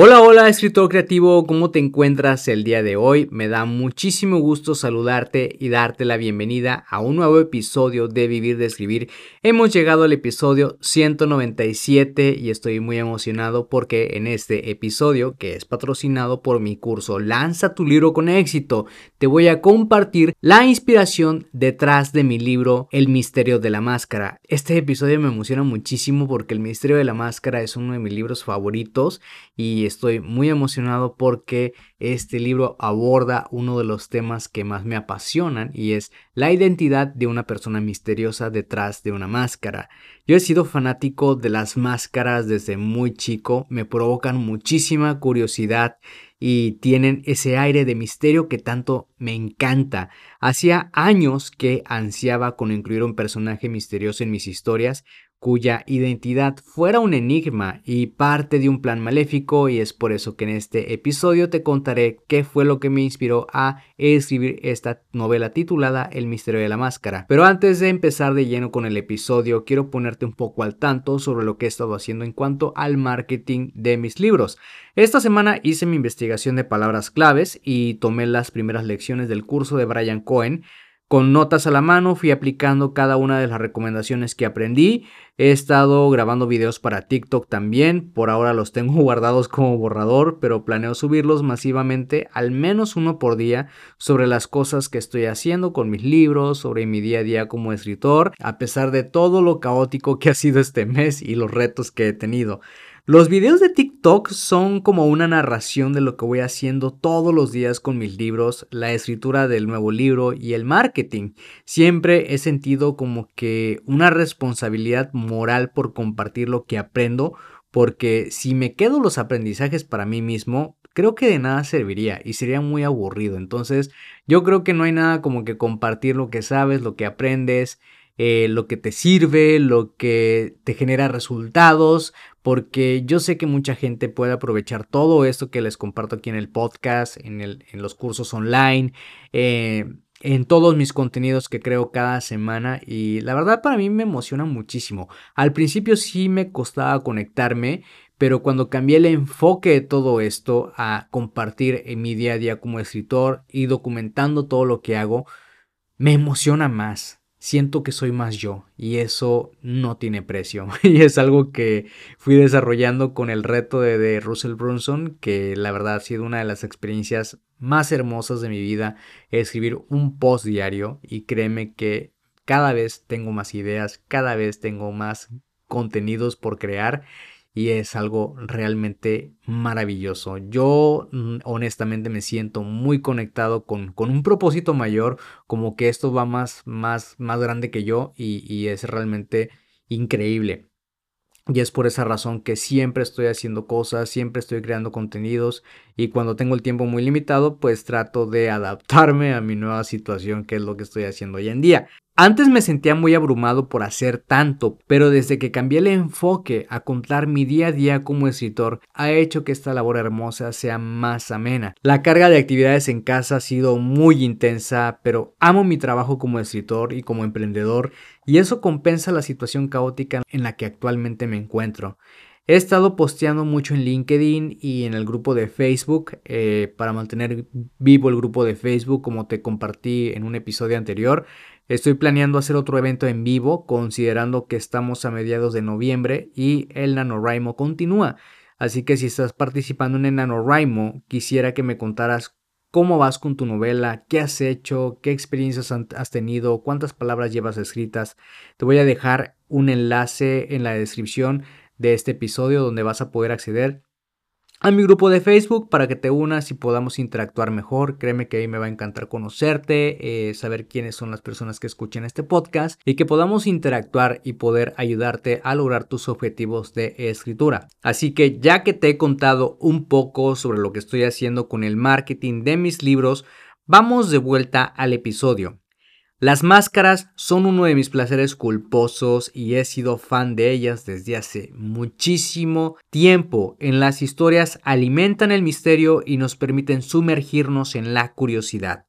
Hola, hola, escritor creativo, ¿cómo te encuentras el día de hoy? Me da muchísimo gusto saludarte y darte la bienvenida a un nuevo episodio de Vivir de Escribir. Hemos llegado al episodio 197 y estoy muy emocionado porque en este episodio, que es patrocinado por mi curso Lanza tu libro con éxito, te voy a compartir la inspiración detrás de mi libro El misterio de la máscara. Este episodio me emociona muchísimo porque El misterio de la máscara es uno de mis libros favoritos y estoy muy emocionado porque este libro aborda uno de los temas que más me apasionan y es la identidad de una persona misteriosa detrás de una máscara. Yo he sido fanático de las máscaras desde muy chico, me provocan muchísima curiosidad y tienen ese aire de misterio que tanto me encanta. Hacía años que ansiaba con incluir un personaje misterioso en mis historias, cuya identidad fuera un enigma y parte de un plan maléfico y es por eso que en este episodio te contaré qué fue lo que me inspiró a escribir esta novela titulada El misterio de la máscara. Pero antes de empezar de lleno con el episodio, quiero ponerte un poco al tanto sobre lo que he estado haciendo en cuanto al marketing de mis libros. Esta semana hice mi investigación de palabras claves y tomé las primeras lecciones del curso de Brian Cohen con notas a la mano fui aplicando cada una de las recomendaciones que aprendí. He estado grabando videos para TikTok también. Por ahora los tengo guardados como borrador, pero planeo subirlos masivamente, al menos uno por día, sobre las cosas que estoy haciendo con mis libros, sobre mi día a día como escritor, a pesar de todo lo caótico que ha sido este mes y los retos que he tenido. Los videos de TikTok son como una narración de lo que voy haciendo todos los días con mis libros, la escritura del nuevo libro y el marketing. Siempre he sentido como que una responsabilidad moral por compartir lo que aprendo, porque si me quedo los aprendizajes para mí mismo, creo que de nada serviría y sería muy aburrido. Entonces, yo creo que no hay nada como que compartir lo que sabes, lo que aprendes, eh, lo que te sirve, lo que te genera resultados, porque yo sé que mucha gente puede aprovechar todo esto que les comparto aquí en el podcast, en, el, en los cursos online, eh, en todos mis contenidos que creo cada semana y la verdad para mí me emociona muchísimo. Al principio sí me costaba conectarme, pero cuando cambié el enfoque de todo esto a compartir en mi día a día como escritor y documentando todo lo que hago, me emociona más siento que soy más yo y eso no tiene precio. Y es algo que fui desarrollando con el reto de, Russell Brunson que la verdad ha sido una de las experiencias más hermosas de mi vida escribir un post diario y créeme que cada vez tengo más ideas cada vez tengo más contenidos por crear y es algo realmente maravilloso. Yo mm, honestamente me siento muy conectado con, con, un propósito mayor, como que esto va más, más, más grande que yo y, y es realmente increíble. Y es por esa razón que siempre estoy haciendo cosas, siempre estoy creando contenidos y cuando tengo el tiempo muy limitado, pues trato de adaptarme a mi nueva situación, que es lo que estoy haciendo hoy en día. Antes me sentía muy abrumado por hacer tanto, pero desde que cambié el enfoque a contar mi día a día como escritor, ha hecho que esta labor hermosa sea más amena. La carga de actividades en casa ha sido muy intensa, pero amo mi trabajo como escritor y como emprendedor, y eso compensa la situación caótica en la que actualmente me encuentro. He estado posteando mucho en LinkedIn y en el grupo de Facebook eh, para mantener vivo el grupo de Facebook como te compartí en un episodio anterior. Estoy planeando hacer otro evento en vivo, considerando que estamos a mediados de noviembre y el NaNoWriMo continúa. Así que si estás participando en el NaNoWriMo, quisiera que me contaras cómo vas con tu novela, qué has hecho, qué experiencias has tenido, cuántas palabras llevas escritas. Te voy a dejar un enlace en la descripción de este episodio donde vas a poder acceder a mi grupo de Facebook para que te unas y podamos interactuar mejor. Créeme que ahí me va a encantar conocerte, eh, saber quiénes son las personas que escuchan este podcast y que podamos interactuar y poder ayudarte a lograr tus objetivos de escritura. Así que ya que te he contado un poco sobre lo que estoy haciendo con el marketing de mis libros, vamos de vuelta al episodio. Las máscaras son uno de mis placeres culposos y he sido fan de ellas desde hace muchísimo tiempo. En las historias alimentan el misterio y nos permiten sumergirnos en la curiosidad.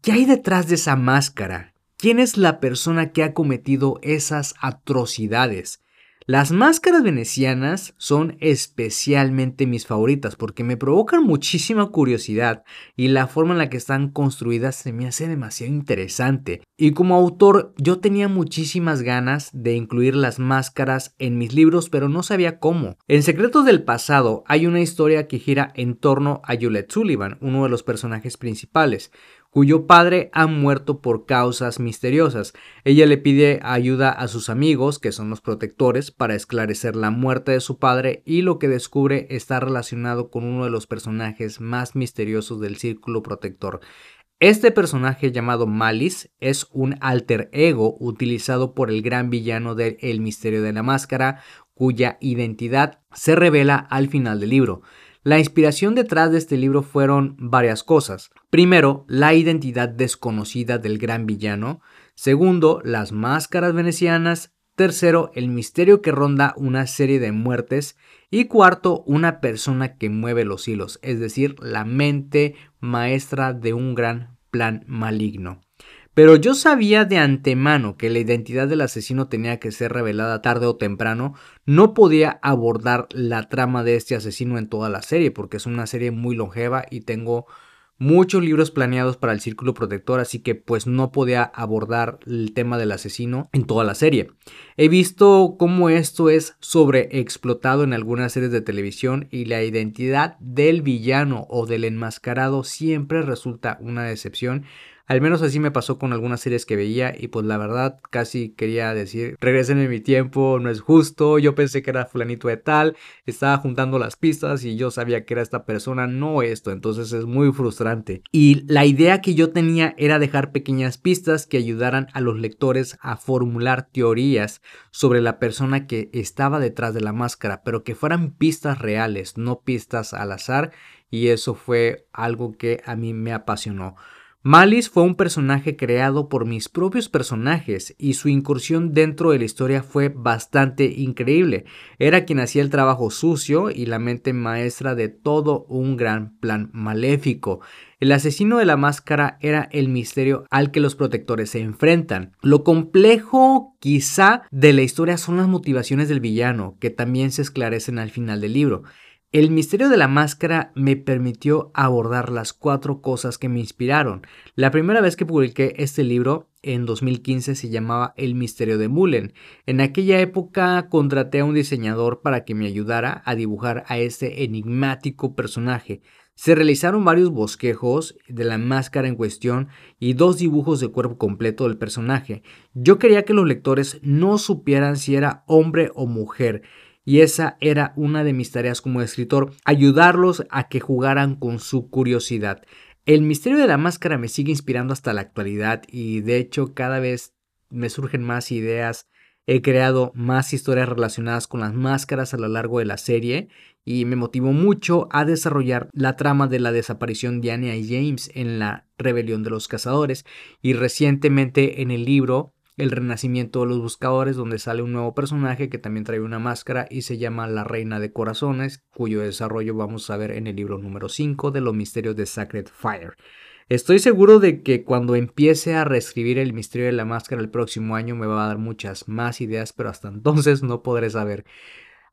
¿Qué hay detrás de esa máscara? ¿Quién es la persona que ha cometido esas atrocidades? Las máscaras venecianas son especialmente mis favoritas porque me provocan muchísima curiosidad y la forma en la que están construidas se me hace demasiado interesante. Y como autor yo tenía muchísimas ganas de incluir las máscaras en mis libros pero no sabía cómo. En Secretos del Pasado hay una historia que gira en torno a Juliet Sullivan, uno de los personajes principales cuyo padre ha muerto por causas misteriosas. Ella le pide ayuda a sus amigos, que son los protectores, para esclarecer la muerte de su padre y lo que descubre está relacionado con uno de los personajes más misteriosos del círculo protector. Este personaje llamado Malice es un alter ego utilizado por el gran villano de El misterio de la máscara, cuya identidad se revela al final del libro. La inspiración detrás de este libro fueron varias cosas. Primero, la identidad desconocida del gran villano. Segundo, las máscaras venecianas. Tercero, el misterio que ronda una serie de muertes. Y cuarto, una persona que mueve los hilos, es decir, la mente maestra de un gran plan maligno. Pero yo sabía de antemano que la identidad del asesino tenía que ser revelada tarde o temprano. No podía abordar la trama de este asesino en toda la serie porque es una serie muy longeva y tengo muchos libros planeados para el círculo protector, así que pues no podía abordar el tema del asesino en toda la serie. He visto cómo esto es sobreexplotado en algunas series de televisión y la identidad del villano o del enmascarado siempre resulta una decepción al menos así me pasó con algunas series que veía y pues la verdad casi quería decir, regresen en mi tiempo, no es justo, yo pensé que era fulanito de tal, estaba juntando las pistas y yo sabía que era esta persona, no esto, entonces es muy frustrante. Y la idea que yo tenía era dejar pequeñas pistas que ayudaran a los lectores a formular teorías sobre la persona que estaba detrás de la máscara, pero que fueran pistas reales, no pistas al azar, y eso fue algo que a mí me apasionó. Malice fue un personaje creado por mis propios personajes y su incursión dentro de la historia fue bastante increíble. Era quien hacía el trabajo sucio y la mente maestra de todo un gran plan maléfico. El asesino de la máscara era el misterio al que los protectores se enfrentan. Lo complejo quizá de la historia son las motivaciones del villano, que también se esclarecen al final del libro. El misterio de la máscara me permitió abordar las cuatro cosas que me inspiraron. La primera vez que publiqué este libro, en 2015, se llamaba El misterio de Mullen. En aquella época contraté a un diseñador para que me ayudara a dibujar a este enigmático personaje. Se realizaron varios bosquejos de la máscara en cuestión y dos dibujos de cuerpo completo del personaje. Yo quería que los lectores no supieran si era hombre o mujer y esa era una de mis tareas como escritor, ayudarlos a que jugaran con su curiosidad. El misterio de la máscara me sigue inspirando hasta la actualidad y de hecho cada vez me surgen más ideas. He creado más historias relacionadas con las máscaras a lo largo de la serie y me motivó mucho a desarrollar la trama de la desaparición de Anya y James en la rebelión de los cazadores y recientemente en el libro el renacimiento de los buscadores, donde sale un nuevo personaje que también trae una máscara y se llama la Reina de Corazones, cuyo desarrollo vamos a ver en el libro número 5 de los misterios de Sacred Fire. Estoy seguro de que cuando empiece a reescribir el misterio de la máscara el próximo año me va a dar muchas más ideas, pero hasta entonces no podré saber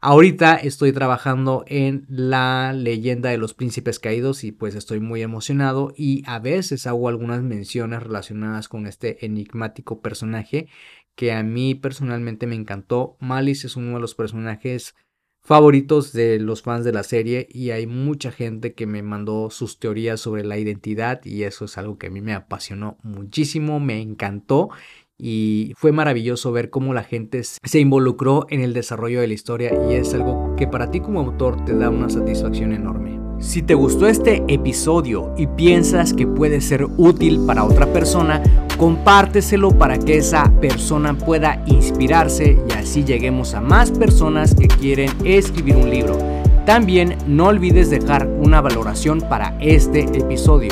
Ahorita estoy trabajando en la leyenda de los príncipes caídos y pues estoy muy emocionado y a veces hago algunas menciones relacionadas con este enigmático personaje que a mí personalmente me encantó. Malice es uno de los personajes favoritos de los fans de la serie y hay mucha gente que me mandó sus teorías sobre la identidad y eso es algo que a mí me apasionó muchísimo, me encantó y fue maravilloso ver cómo la gente se involucró en el desarrollo de la historia y es algo que para ti como autor te da una satisfacción enorme. Si te gustó este episodio y piensas que puede ser útil para otra persona, compárteselo para que esa persona pueda inspirarse y así lleguemos a más personas que quieren escribir un libro. También no olvides dejar una valoración para este episodio.